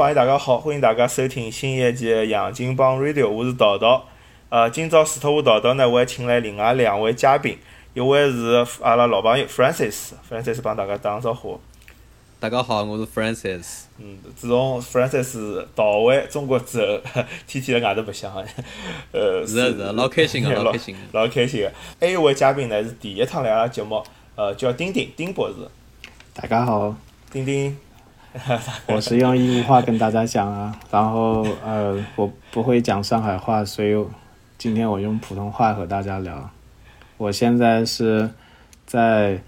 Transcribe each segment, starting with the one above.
朋友大家好，欢迎大家收听新一期的杨金帮 Radio，我是桃桃。呃，今朝除脱我桃桃呢，我还请来另外两位嘉宾，一位是阿拉老朋友 Francis，Francis 帮大家打个招呼。大家好，我是 Francis。嗯，自从 Francis 到回中国之后，天天辣外头白相，呃，是是老开心个，老开心 个，老开心个。还有一位嘉宾呢，是第一趟来阿拉节目，呃，叫丁丁，丁博士。大家好，丁丁。我是用义乌话跟大家讲啊，然后呃，我不会讲上海话，所以今天我用普通话和大家聊。我现在是在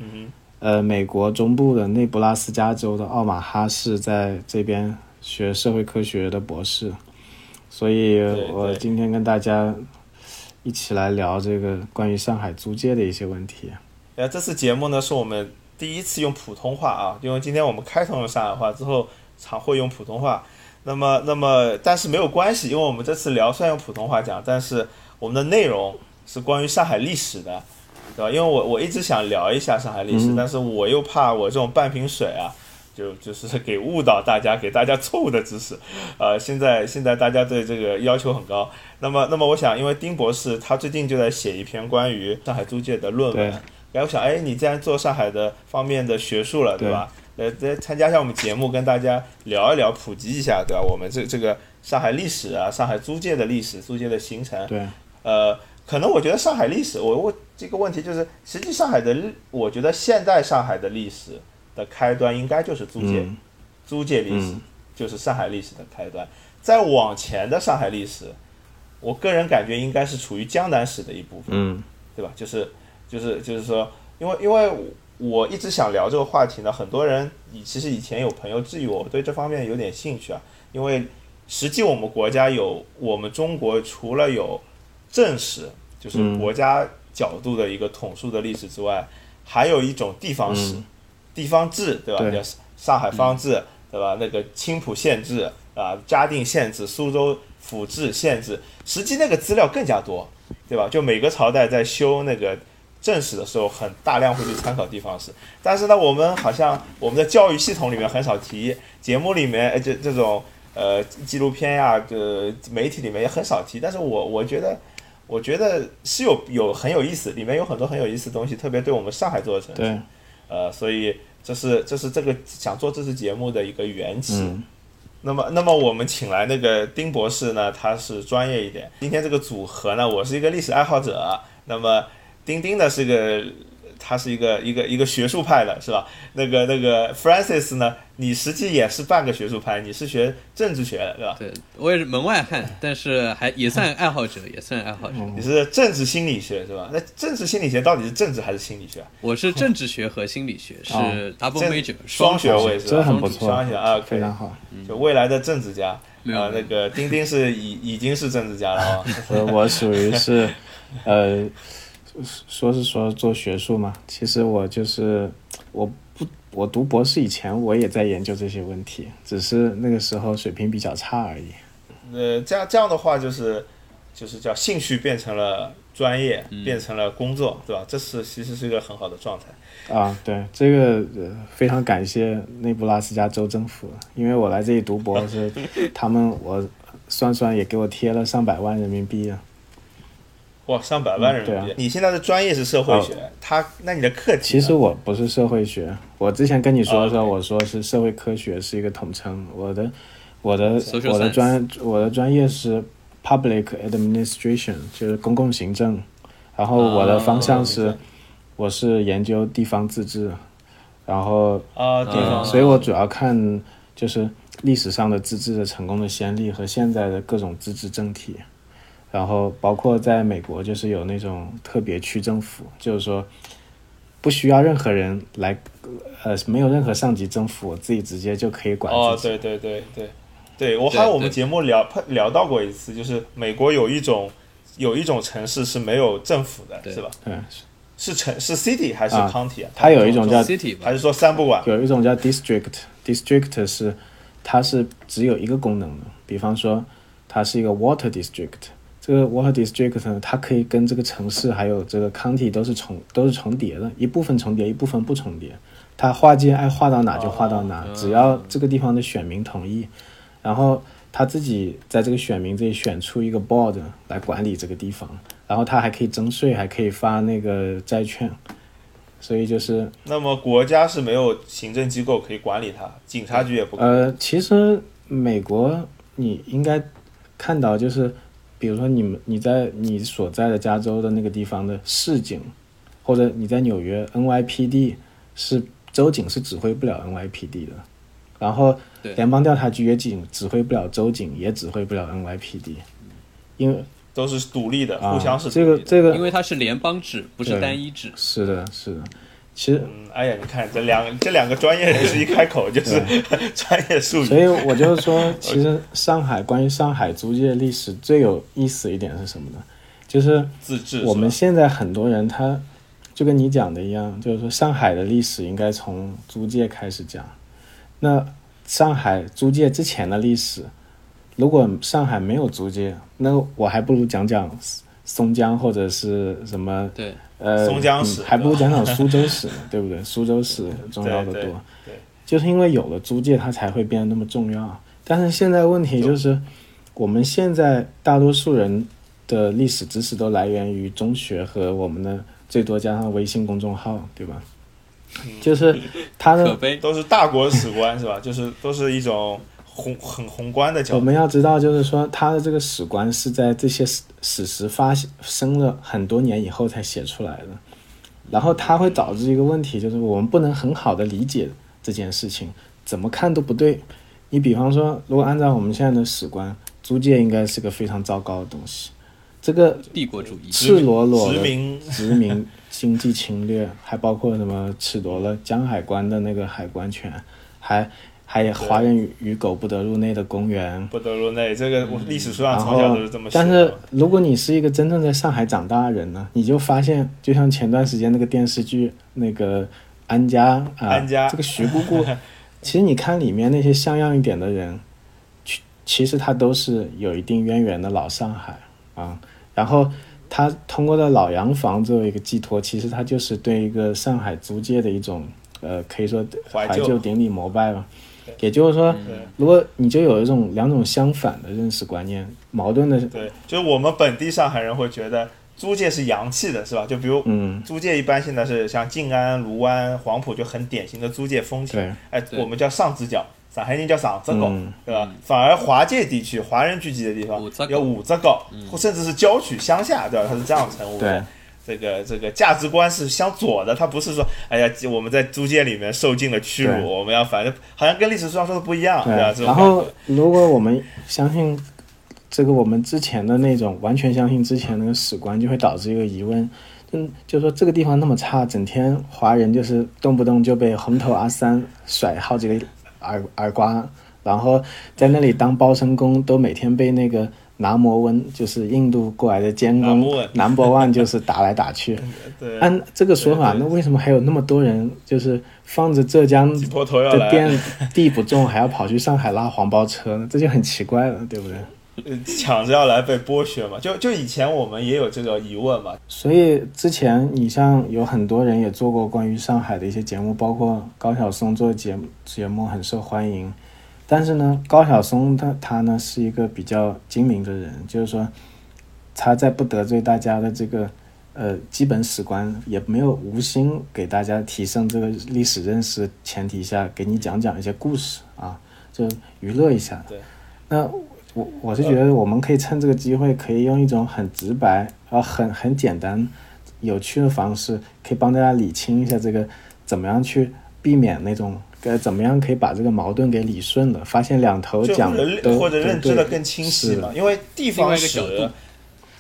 呃美国中部的内布拉斯加州的奥马哈市，在这边学社会科学的博士，所以我今天跟大家一起来聊这个关于上海租界的一些问题。呃，这次节目呢是我们。第一次用普通话啊，因为今天我们开通了上海话，之后常会用普通话。那么，那么，但是没有关系，因为我们这次聊虽然用普通话讲，但是我们的内容是关于上海历史的，对吧？因为我我一直想聊一下上海历史，但是我又怕我这种半瓶水啊，就就是给误导大家，给大家错误的知识。呃，现在现在大家对这个要求很高。那么，那么我想，因为丁博士他最近就在写一篇关于上海租界的论文。然后想，哎，你既然做上海的方面的学术了，对吧？来，来参加一下我们节目，跟大家聊一聊，普及一下，对吧？我们这这个上海历史啊，上海租界的历史，租界的形成。对。呃，可能我觉得上海历史，我我这个问题就是，实际上海的，我觉得现代上海的历史的开端应该就是租界，租界历史就是上海历史的开端。再往前的上海历史，我个人感觉应该是处于江南史的一部分，嗯，对吧？就是。就是就是说，因为因为我一直想聊这个话题呢，很多人以其实以前有朋友质疑我，我对这方面有点兴趣啊。因为实际我们国家有我们中国除了有正史，就是国家角度的一个统述的历史之外，还有一种地方史、地方志，对吧？叫上海方志，对吧？那个青浦县志啊，嘉定县志、苏州府志、县志，实际那个资料更加多，对吧？就每个朝代在修那个。正史的时候很大量会去参考地方史，但是呢，我们好像我们的教育系统里面很少提，节目里面呃这这种呃纪录片呀，这媒体里面也很少提。但是我我觉得，我觉得是有有很有意思，里面有很多很有意思的东西，特别对我们上海做的城市，呃，所以这是这是这个想做这次节目的一个缘起。那么那么我们请来那个丁博士呢，他是专业一点。今天这个组合呢，我是一个历史爱好者，那么。丁丁呢是个，他是一个一个一个学术派的，是吧？那个那个 Francis 呢，你实际也是半个学术派，你是学政治学的，对吧？对，我也是门外汉，但是还也算爱好者，也算爱好者。你是政治心理学是吧？那政治心理学到底是政治还是心理学？我是政治学和心理学，是 double major 双学位，是吧？很不错，双学啊，非常好。就未来的政治家啊，那个丁丁是已已经是政治家了啊。我属于是，呃。说是说做学术嘛，其实我就是我不我读博士以前我也在研究这些问题，只是那个时候水平比较差而已。呃，这样这样的话就是就是叫兴趣变成了专业，变成了工作，对吧？这是其实是一个很好的状态。啊，对，这个非常感谢内布拉斯加州政府，因为我来这里读博是 他们我算算也给我贴了上百万人民币啊。哇，上百万人民币！你现在的专业是社会学，他那你的课题？其实我不是社会学，我之前跟你说的时候，我说是社会科学是一个统称。我的我的我的专我的专业是 public administration，就是公共行政。然后我的方向是，我是研究地方自治。然后啊，地方，所以我主要看就是历史上的自治的成功的先例和现在的各种自治政体。然后包括在美国，就是有那种特别区政府，就是说不需要任何人来，呃，没有任何上级政府，自己直接就可以管哦，对对对对，对我还有我们节目聊聊到过一次，就是美国有一种有一种城市是没有政府的，是吧？嗯，是城是 city 还是 county 啊？它有一种叫 city，还是说三不管？有一种叫 district，district 是它是只有一个功能的，比方说它是一个 water district。这个 water district 呢，它可以跟这个城市还有这个 county 都是重都是重叠的，一部分重叠，一部分不重叠。它划界爱划到哪就划到哪，只要这个地方的选民同意，然后他自己在这个选民这里选出一个 board 来管理这个地方，然后他还可以征税，还可以发那个债券，所以就是那么国家是没有行政机构可以管理它，警察局也不。呃，其实美国你应该看到，就是比如说你们你在你所在的加州的那个地方的市警，或者你在纽约 NYPD 是州警是指挥不了 NYPD 的，然后联邦调查局也警指挥不了州警，也指挥不了 NYPD，因为都是独立的，啊互相是这。个这个因为它是联邦制，不是单一制。是的是的，其实嗯，哎呀，你看这两这两个专业人士一开口就是 专业术语所以。我就是说，其实上海关于上海租界历史最有意思一点是什么呢？就是自治我们现在很多人他就跟你讲的一样，就是说上海的历史应该从租界开始讲。那上海租界之前的历史，如果上海没有租界，那我还不如讲讲松江或者是什么对，呃，松江史嗯还不如讲讲苏州史呢，对不对？苏州史重要的对对多。对就是因为有了租界，它才会变得那么重要。但是现在问题就是，我们现在大多数人的历史知识都来源于中学和我们的最多加上微信公众号，对吧？就是他的。都是大国史观是吧？就是都是一种宏很宏观的角度。我们要知道，就是说他的这个史观是在这些史史实发生了很多年以后才写出来的，然后它会导致一个问题，就是我们不能很好的理解这件事情，怎么看都不对。你比方说，如果按照我们现在的史观，租界应该是个非常糟糕的东西，这个帝国主义，赤裸裸的殖民殖民经济侵略，还包括什么褫夺了江海关的那个海关权，还还有华人与与狗不得入内的公园。不得入内，这个我历史书上从小后都是这么。但是如果你是一个真正在上海长大的人呢，你就发现，就像前段时间那个电视剧那个安家啊，安家这个徐姑姑，其实你看里面那些像样一点的人，其其实他都是有一定渊源的老上海啊，然后他通过在老洋房作为一个寄托，其实他就是对一个上海租界的一种呃，可以说怀旧顶礼膜拜吧。也就是说，如果你就有一种两种相反的认识观念，矛盾的，对，就是我们本地上海人会觉得租界是洋气的，是吧？就比如嗯，租界一般现在是像静安、卢湾、黄埔就很典型的租界风情。对，哎，我们叫上直角，上海人叫上直角，嗯对吧？反而华界地区华人聚集的地方有五直角，或甚至是郊区乡下，对吧？它是这样称呼的对。这个这个价值观是相左的，他不是说，哎呀，我们在租界里面受尽了屈辱，我们要反正好像跟历史书上说的不一样，对吧？然后，如果我们相信这个我们之前的那种完全相信之前那个史观，就会导致一个疑问，嗯，就说这个地方那么差，整天华人就是动不动就被红头阿三甩好几个耳耳刮，然后在那里当包身工，都每天被那个拿摩温，就是印度过来的监工，number one 就是打来打去。按这个说法，那为什么还有那么多人就是放着浙江的店地不种，还要跑去上海拉黄包车呢？这就很奇怪了，对不对？呃抢着要来被剥削嘛。就就以前我们也有这个疑问嘛，所以之前你像有很多人也做过关于上海的一些节目，包括高晓松做的节目节目很受欢迎。但是呢，高晓松他他呢是一个比较精明的人，就是说他在不得罪大家的这个呃基本史观，也没有无心给大家提升这个历史认识前提下，给你讲讲一些故事啊，就娱乐一下。对，那我我是觉得我们可以趁这个机会，可以用一种很直白，然后很很简单、有趣的方式，可以帮大家理清一下这个怎么样去避免那种该怎么样可以把这个矛盾给理顺了，发现两头就讲或者都或者认知的更清晰是嘛，因为地方史一个角度。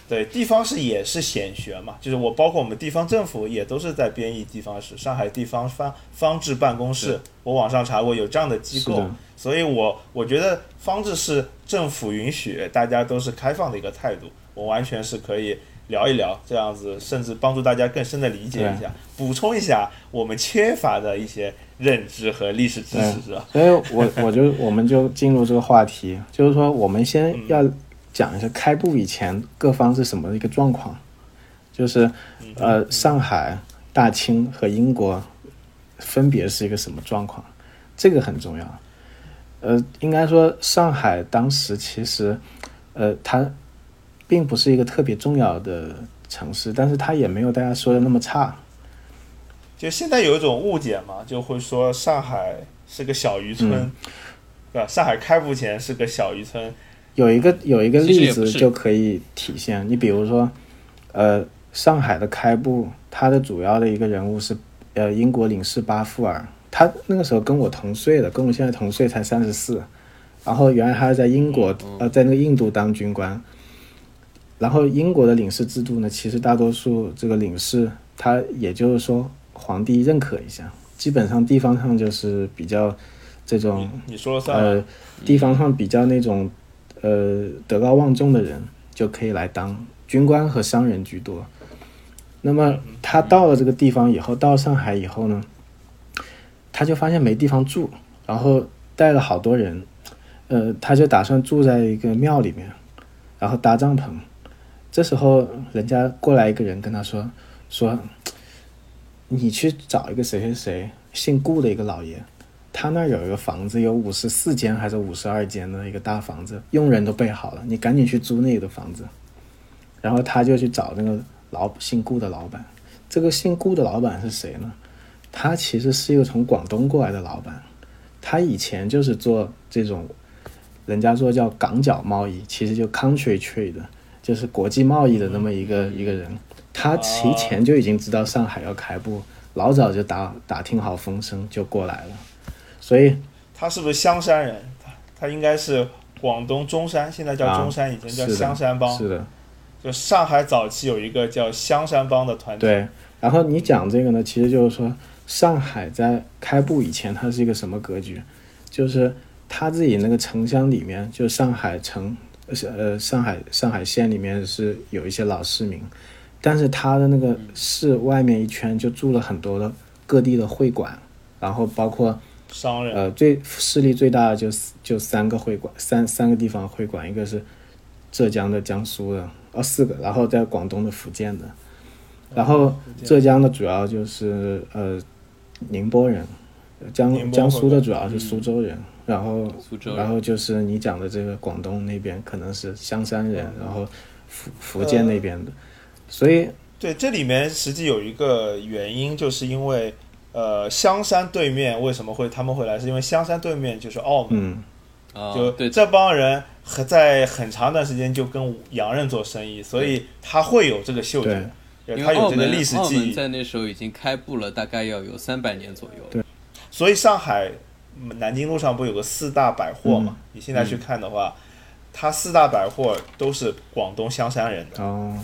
对，地方史也是显学嘛，就是我包括我们地方政府也都是在编译地方史。上海地方方方志办公室，我网上查过有这样的机构，所以我我觉得方志是政府允许，大家都是开放的一个态度，我完全是可以聊一聊，这样子甚至帮助大家更深的理解一下，补充一下我们缺乏的一些认知和历史知识，是吧？所以我 我就我们就进入这个话题，就是说我们先嗯要讲一下开埠以前各方是什么一个状况，就是嗯。呃上海、大清和英国分别是一个什么状况，这个很重要。呃，应该说上海当时其实，呃，它并不是一个特别重要的城市，但是它也没有大家说的那么差。就现在有一种误解嘛，就会说上海是个小渔村，嗯。对吧？上海开埠前是个小渔村，有一个有一个例子就可以体现，你比如说，呃，上海的开埠，它的主要的一个人物是呃英国领事巴富尔，他那个时候跟我同岁的，跟我现在同岁，才三十四，然后原来他是在英国呃在那个印度当军官，然后英国的领事制度呢，其实大多数这个领事他也就是说皇帝认可一下，基本上地方上就是比较这种你说了算了。呃，地方上比较那种呃德高望重的人就可以来当军官和商人居多。那么他到了这个地方以后，到上海以后呢，他就发现没地方住，然后带了好多人，呃，他就打算住在一个庙里面，然后搭帐篷。这时候人家过来一个人跟他说说，你去找一个谁谁谁姓顾的一个老爷，他那儿有一个房子，有五十四间还是五十二间的一个大房子，佣人都备好了，你赶紧去租那个房子。然后他就去找那个老姓顾的老板。这个姓顾的老板是谁呢？他其实是一个从广东过来的老板，他以前就是做这种，人家说叫港角贸易，其实就 country trade，的就是国际贸易的那么一个一个人。他提前就已经知道上海要开埠，老早就打打听好风声就过来了。所以他是不是香山人？他他应该是广东中山，现在叫中山，以前叫香山帮。是的，就上海早期有一个叫香山帮的团体。对，然后你讲这个呢，其实就是说，上海在开埠以前，它是一个什么格局？就是他自己那个城乡里面，就上海城，呃，上海上海县里面是有一些老市民，但是他的那个市外面一圈就住了很多的各地的会馆，然后包括商人。呃，最势力最大的就就三个会馆，三三个地方会馆，一个是浙江的、江苏的，哦四个，然后在广东的、福建的，然后浙江的主要就是呃宁波人，江江苏的主要是苏州人，然后苏州然后就是你讲的这个广东那边可能是香山人，然后福福建那边的，所以对，这里面实际有一个原因，就是因为呃香山对面为什么会他们会来，是因为香山对面就是澳门，就对，这帮人很在很长一段时间就跟洋人做生意，所以他会有这个嗅觉，他有这个为澳门历史记忆，在那时候已经开埠了，大概要有三百年左右。对所以上海嗯南京路上不有个四大百货嘛？嗯。你现在去看的话，它四大百货都是广东香山人的，哦。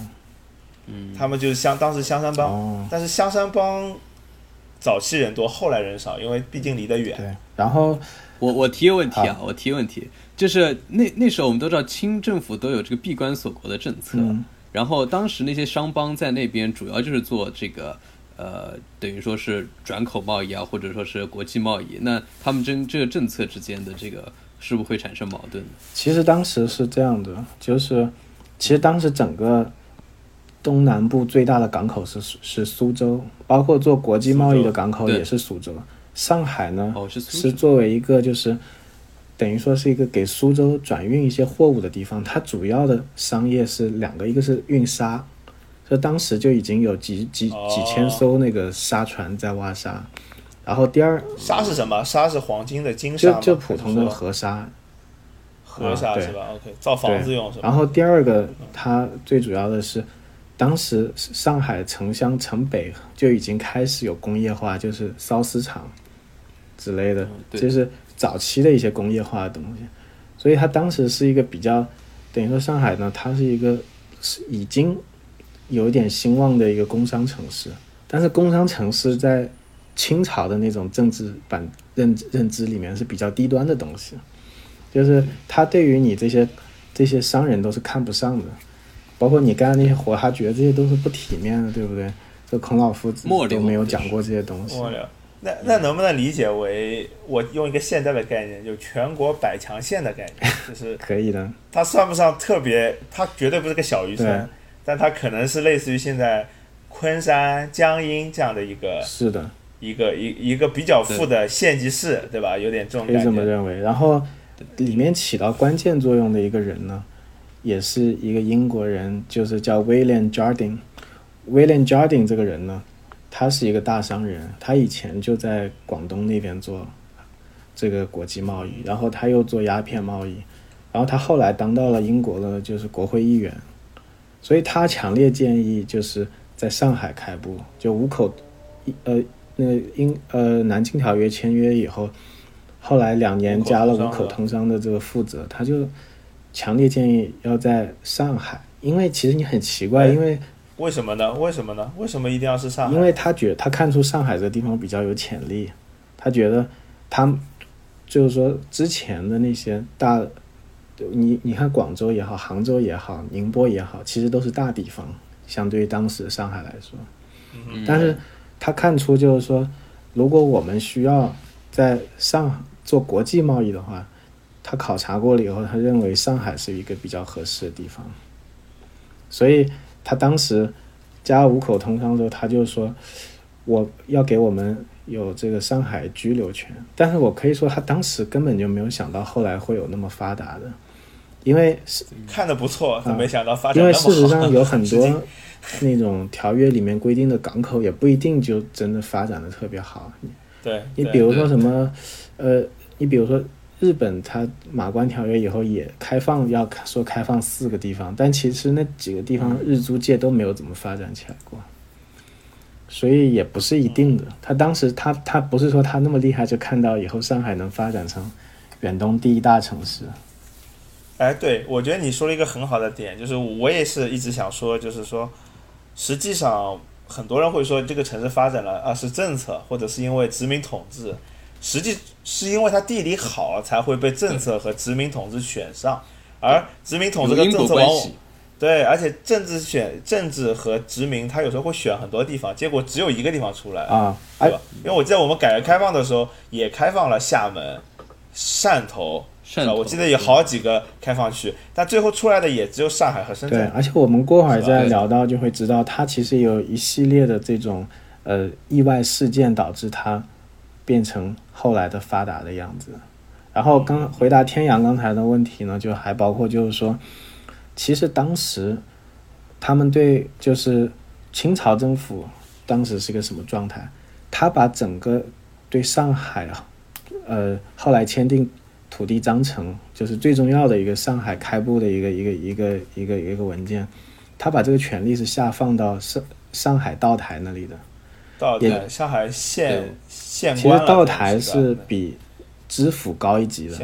嗯，他们就是香当时香山帮，哦。但是香山帮早期人多，后来人少，因为毕竟离得远。对，然后我我提个问题啊，我提个问题，就是那那时候我们都知道清政府都有这个闭关锁国的政策，嗯。然后当时那些商帮在那边主要就是做这个呃，等于说是转口贸易啊，或者说是国际贸易。那他们这这个政策之间的这个是不是会产生矛盾呢？其实当时是这样的，就是其实当时整个东南部最大的港口是是苏州，包括做国际贸易的港口也是苏州。上海呢，是作为一个就是等于说是一个给苏州转运一些货物的地方，它主要的商业是两个，一个是运沙，所以当时就已经有几几哦几千艘那个沙船在挖沙，然后第二沙是什么？沙是黄金的金沙就就普通的河沙，河沙是吧？OK，造房子用是吧？然后第二个，它最主要的是，当时上海城乡城北就已经开始有工业化，就是缫丝厂之类的，嗯就是早期的一些工业化的东西。所以它当时是一个比较，等于说上海呢，它是一个是已经有一点兴旺的一个工商城市，但是工商城市在清朝的那种政治版认认知里面是比较低端的东西，就是他对于你这些这些商人都是看不上的，包括你干的那些活，他觉得这些都是不体面的，对不对？这孔老夫子都没有讲过这些东西。那那能不能理解为我用一个现在的概念，就全国百强县的概念，就是可以的，它算不上特别，它绝对不是个小渔村，但它可能是类似于现在昆山、江阴这样的一个是的，一个一一个比较富的县级市，对吧？有点这种可以。这么认为。然后里面起到关键作用的一个人呢，也是一个英国人，就是叫 William Jardine。William Jardine 这个人呢，他是一个大商人，他以前就在广东那边做这个国际贸易，然后他又做鸦片贸易，然后他后来当到了英国的就是国会议员，所以他强烈建议就是在上海开埠，就五口，呃，那个英呃南京条约签约以后，后来两年加了五口通商的这个负责，他就强烈建议要在上海，因为其实你很奇怪，哎因为为什么呢？为什么呢？为什么一定要是上海？因为他觉他看出上海这个地方比较有潜力，他觉得他就是说之前的那些大，你你看广州也好，杭州也好，宁波也好，其实都是大地方，相对于当时的上海来说。嗯但是他看出就是说，如果我们需要在上做国际贸易的话，他考察过了以后，他认为上海是一个比较合适的地方，所以他当时加五口通商之后，他就说我要给我们有这个上海居留权，但是我可以说他当时根本就没有想到后来会有那么发达的，因为是看的不错，但没想到发展啊因为。事实上有很多 那种条约里面规定的港口也不一定就真的发展的特别好。你比如说什么，呃，你比如说日本，它马关条约以后也开放，要说开放四个地方，但其实那几个地方日租界都没有怎么发展起来过，所以也不是一定的。他当时他他不是说他那么厉害，就看到以后上海能发展成远东第一大城市。哎，对，我觉得你说了一个很好的点，就是我也是一直想说，就是说，实际上很多人会说这个城市发展了啊是政策，或者是因为殖民统治，实际是因为它地理好才会被政策和殖民统治选上，而殖民统治跟政策往往果关系。对，而且政治选政治和殖民，它有时候会选很多地方，结果只有一个地方出来，啊，哎对吧？因为我记得我们改革开放的时候也开放了厦门、汕头，是吧？我记得有好几个开放区，但最后出来的也只有上海和深对，圳。而且我们过会儿再聊到就会知道，它其实有一系列的这种呃意外事件导致它变成后来的发达的样子。然后刚回答天阳刚才的问题呢，就还包括就是说，其实当时他们对就是清朝政府当时是个什么状态？他把整个对上海啊，呃，后来签订土地章程，就是最重要的一个上海开埠的一个一个一个一个一个文件，他把这个权利是下放到上上海道台那里的。道台上海县县其实道台是比知府高一级的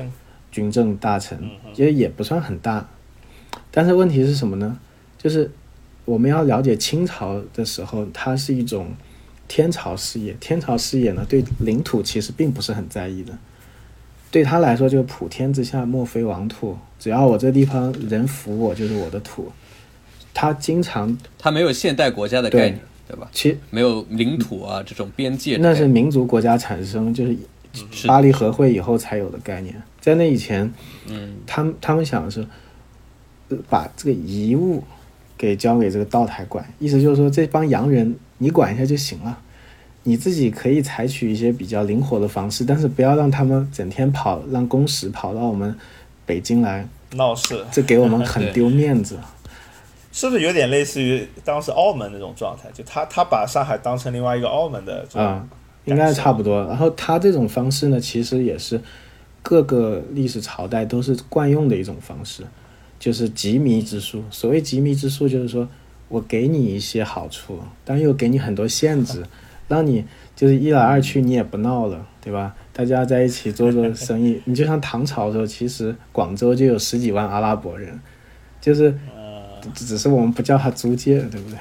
军政大臣其实也不算很大。但是问题是什么呢？就是我们要了解清朝的时候，它是一种天朝事业。天朝事业呢，对领土其实并不是很在意的。对他来说，就是普天之下莫非王土，只要我这地方人服我，就是我的土。他经常，他没有现代国家的概念，对吧？其没有领土啊这种边界。那是民族国家产生，就是是巴黎和会以后才有的概念。在那以前，嗯，他们他们想的是，呃把这个遗物给交给这个道台管，意思就是说这帮洋人你管一下就行了，你自己可以采取一些比较灵活的方式，但是不要让他们整天跑，让公使跑到我们北京来，闹事，这给我们很丢面子。是不是有点类似于当时澳门那种状态？就他他把上海当成另外一个澳门的啊、应该差不多。然后他这种方式呢，其实也是各个历史朝代都是惯用的一种方式，就是急弥之术。所谓急弥之术，就是说我给你一些好处，但又给你很多限制，让你就是一来二去你也不闹了，对吧？大家在一起做做生意。你就像唐朝的时候，其实广州就有十几万阿拉伯人，就是只只是我们不叫他租界，对不对？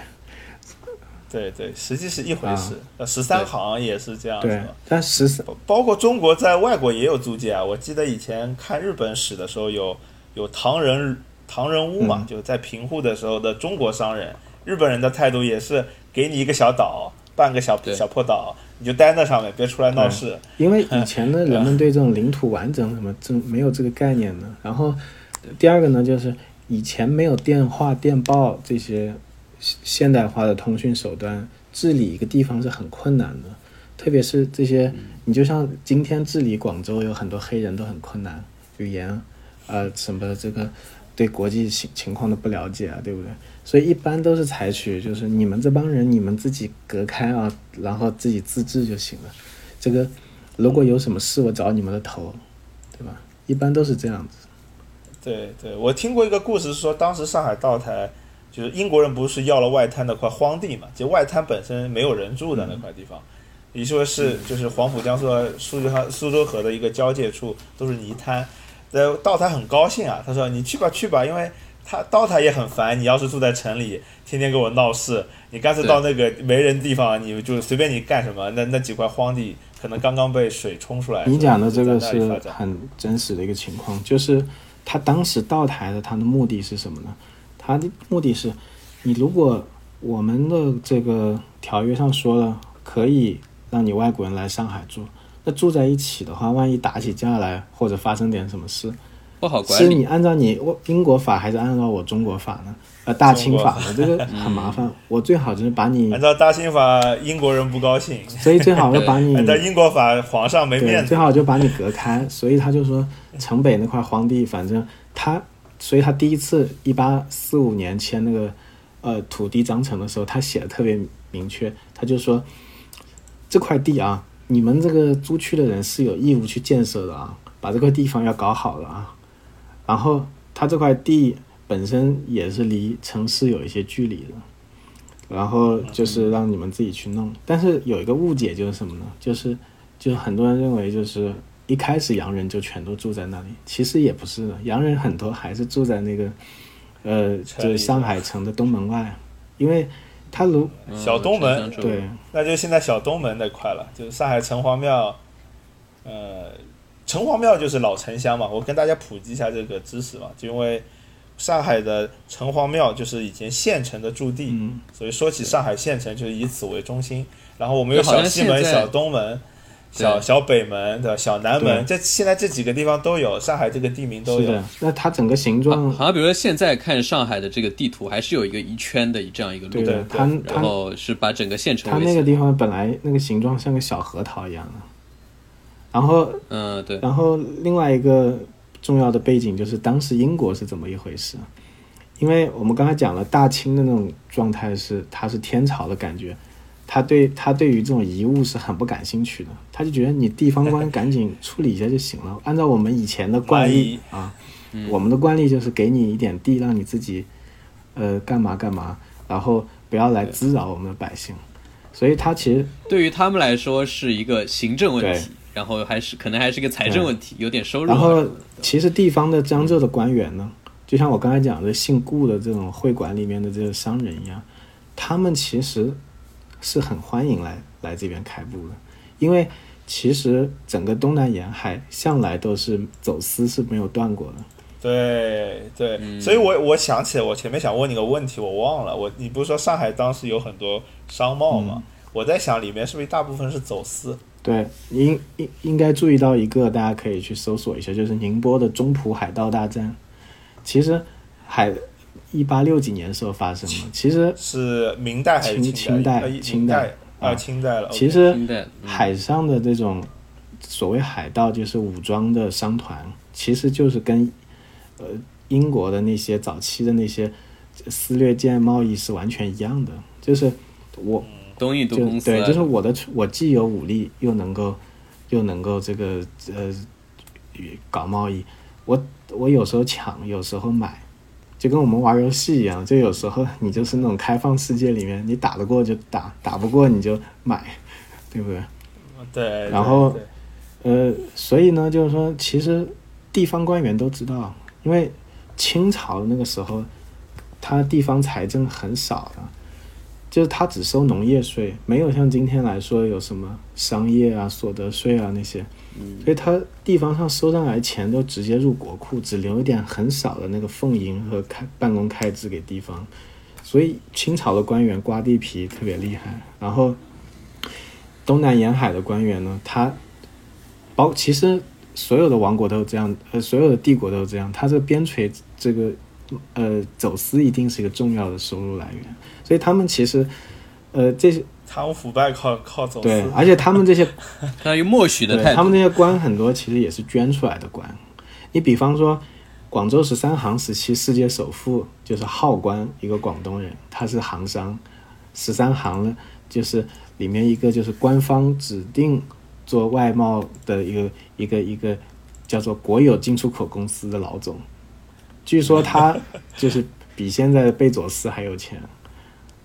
对对，实际是一回啊事。呃，十三行也是这样子对。，但十三包包括中国在外国也有租界啊。我记得以前看日本史的时候有有唐人唐人屋嘛，嗯就在平户的时候的中国商人，日本人的态度也是给你一个小岛，半个小对小破岛，你就待那上面，别出来闹事。因为以前的人们对这种领土完整什么这没有这个概念的。然后第二个呢，就是以前没有电话、电报这些现现代化的通讯手段，治理一个地方是很困难的。特别是这些，你就像今天治理广州，有很多黑人都很困难，语言，呃，什么这个对国际情情况的不了解啊，对不对？所以一般都是采取就是你们这帮人你们自己隔开啊，然后自己自治就行了。这个如果有什么事，我找你们的头，对吧？一般都是这样子。对对，我听过一个故事，说当时上海道台，就是英国人不是要了外滩那块荒地嘛？就外滩本身没有人住的那块地方，你说是就是黄浦江苏苏州苏州河的一个交界处都是泥滩。呃，道台很高兴啊，他说你去吧去吧，因为他道台也很烦，你要是住在城里，天天给我闹事，你干脆到那个没人地方，你就随便你干什么，那那几块荒地可能刚刚被水冲出来。你讲的这个是很真实的一个情况，就是。他当时倒台的，他的目的是什么呢？他的目的是，你如果我们的这个条约上说了可以让你外国人来上海住，那住在一起的话，万一打起架来或者发生点什么事，不好管理。是你按照你英国法还是按照我中国法呢？呃，大清法的这个很麻烦。我最好就是把你按照大清法，英国人不高兴，所以最好就把你 按照英国法，皇上没面子，最好就把你隔开。所以他就说。城北那块荒地，反正他，所以他第一次一八四五年签那个呃土地章程的时候，他写的特别明确，他就说这块地啊，你们这个租区的人是有义务去建设的啊，把这块地方要搞好了啊。然后它这块地本身也是离城市有一些距离的，然后就是让你们自己去弄。但是有一个误解就是什么呢？就是就是很多人认为就是。一开始洋人就全都住在那里，其实也不是的，洋人很多还是住在那个，呃，就是上海城的东门外，因为他如小东门，对，那就现在小东门那块了，就是上海城隍庙，呃，城隍庙就是老城乡嘛，我跟大家普及一下这个知识嘛，就因为上海的城隍庙就是以前县城的驻地，所以说起上海县城就是以此为中心，然后我们有小西门、小东门。小小北门的小南门，这现在这几个地方都有，上海这个地名都有。那它整个形状，好像比如说现在看上海的这个地图，还是有一个一圈的这样一个路。对它然后是把整个县城。它那个地方本来那个形状像个小核桃一样的。然后，嗯，对。然后另外一个重要的背景就是当时英国是怎么一回事？因为我们刚才讲了大清的那种状态是，它是天朝的感觉。他对他对于这种遗物是很不感兴趣的，他就觉得你地方官赶紧处理一下就行了。按照我们以前的惯例啊，我们的惯例就是给你一点地，让你自己呃干嘛干嘛，然后不要来滋扰我们的百姓。所以他其实对于他们来说是一个行政问题，然后还是可能还是个财政问题，有点收入。然后其实地方的江浙的官员呢，就像我刚才讲的姓顾的这种会馆里面的这个商人一样，他们其实。是很欢迎来来这边开埠的，因为其实整个东南沿海向来都是走私是没有断过的。对对，所以我我想起来，我前面想问你个问题，我忘了。我你不是说上海当时有很多商贸吗？我在想里面是不是大部分是走私？对，应应应该注意到一个，大家可以去搜索一下，就是宁波的中葡海盗大战。其实海。一八六几年的时候发生的，其实是明代还是清代？清代啊，清代了。其实海上的这种所谓海盗，就是武装的商团，其实就是跟呃英国的那些早期的那些私掠舰贸易是完全一样的。就是我东印度公司对，就是我的我既有武力，又能够又能够这个呃搞贸易。我我有时候抢，有时候买。就跟我们玩游戏一样，就有时候你就是那种开放世界里面，你打得过就打，打不过你就买，对不对？对。然后，呃，所以呢，就是说，其实地方官员都知道，因为清朝那个时候，他地方财政很少的。就是他只收农业税，没有像今天来说有什么商业啊、所得税啊那些，所以他地方上收上来钱都直接入国库，只留一点很少的那个俸银和开办公开支给地方。所以清朝的官员刮地皮特别厉害。然后东南沿海的官员呢，他包其实所有的王国都是这样，呃，所有的帝国都是这样，他这个边陲这个。呃，走私一定是一个重要的收入来源，所以他们其实，呃，这些贪污腐败靠靠走私，对，而且他们这些 相当于默许的态度。对他们那些官很多其实也是捐出来的官。你比方说，广州十三行时期世界首富就是浩官，一个广东人，他是行商。十三行呢，就是里面一个就是官方指定做外贸的一个一个一个叫做国有进出口公司的老总。据说他就是比现在的贝佐斯还有钱。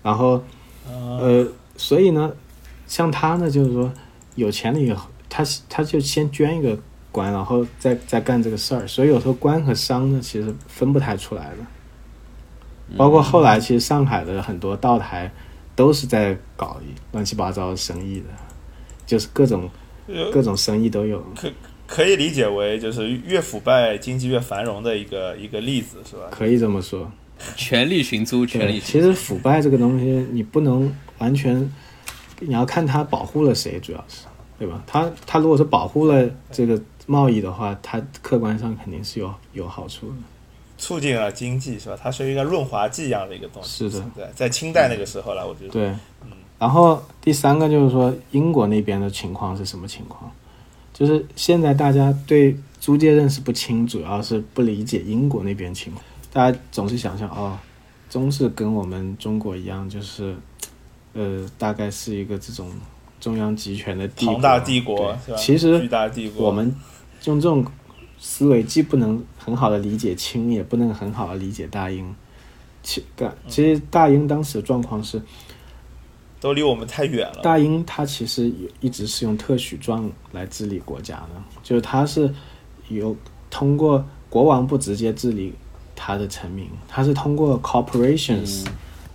然后，呃，所以呢，像他呢，就是说有钱了以后，他他就先捐一个官，然后再再干这个事儿。所以有时候官和商呢，其实分不太出来的。包括后来，其实上海的很多道台都是在搞乱七八糟的生意的，就是各种各种生意都有。可可以理解为就是越腐败经济越繁荣的一个一个例子，是吧？可以这么说。权力寻租，权力对，其实腐败这个东西，你不能完全，你要看他保护了谁，主要是，对吧？他他如果是保护了这个贸易的话，他客观上肯定是有有好处的。促进了经济，是吧？它是一个润滑剂一样的一个东西。是的，对，在清代那个时候了，我觉得。对，然后第三个就是说，英国那边的情况是什么情况？就是现在大家对租界认识不清，主要是不理解英国那边情况。大家总是想象哦，中是跟我们中国一样，就是，呃，大概是一个这种中央集权的帝国庞大帝国？其实巨大帝国，我们用这种思维，既不能很好的理解清，也不能很好的理解大英。其大其实大英当时的状况是，都离我们太远了。大英它其实也一直是用特许状来治理国家的，就是它是有通过国王不直接治理。它的成名，它是通过 corporations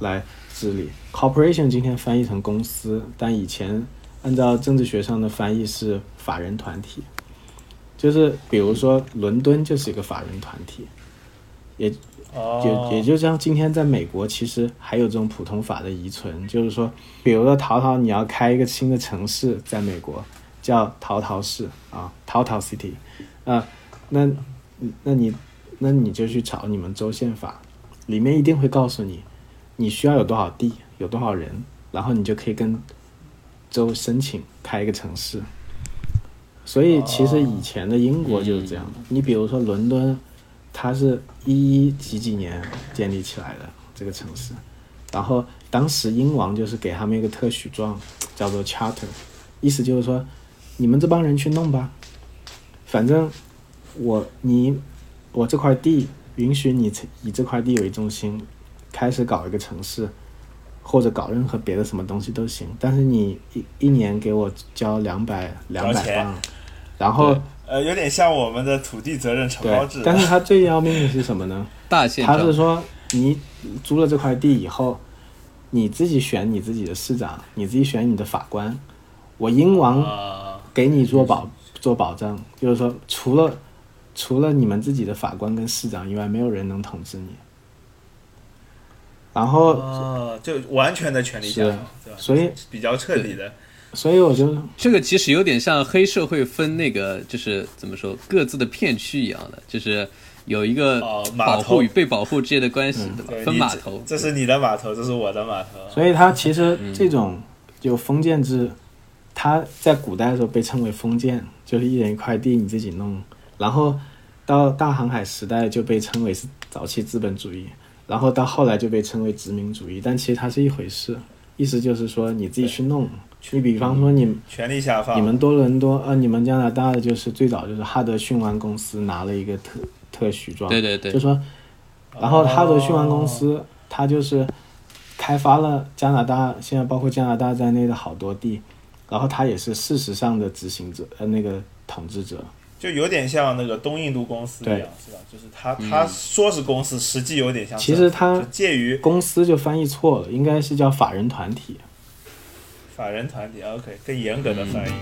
来治理。corporation 今天翻译成公司，但以前按照政治学上的翻译是法人团体。就是比如说伦敦就是一个法人团体，也也也就像今天在美国其实还有这种普通法的遗存，就是说，比如说淘淘你要开一个新的城市在美国，叫淘淘市啊，淘淘 city 啊，那那你。那你就去找你们州宪法，里面一定会告诉你，你需要有多少地，有多少人，然后你就可以跟州申请开一个城市。所以其实以前的英国就是这样的。你比如说伦敦，它是一一几几年建立起来的这个城市，然后当时英王就是给他们一个特许状，叫做 Charter，意思就是说，你们这帮人去弄吧，反正我你。我这块地允许你以这块地为中心，开始搞一个城市，或者搞任何别的什么东西都行。但是你一一年给我交两百两百磅，然后呃，有点像我们的土地责任承包制。但是它最要命的是什么呢？大县他是说你租了这块地以后，你自己选你自己的市长，你自己选你的法官。我英王给你做保做保障，就是说除了。除了你们自己的法官跟市长以外，没有人能统治你。然后，哦，就完全的权力架构，所以比较彻底的。所以我就这个其实有点像黑社会分那个，就是怎么说各自的片区一样的，就是有一个保护与被保护之间的关系，对吧？分码头，这是你的码头，这是我的码头。所以它其实这种就封建制，它在古代的时候被称为封建，就是一人一块地，你自己弄。然后到大航海时代就被称为是早期资本主义，然后到后来就被称为殖民主义，但其实它是一回事，意思就是说你自己去弄。你比方说你权力下放，你们多伦多啊，你们加拿大的就是最早就是哈德逊湾公司拿了一个特特许状，对对对，就说，然后哈德逊湾公司它就是开发了加拿大现在包括加拿大在内的好多地，然后它也是事实上的执行者呃那个统治者。就有点像那个东印度公司一样，是吧？就是他他说是公司，实际有点像。其实他介于公司就翻译错了，应该是叫法人团体。法人团体，OK，更严格的翻译。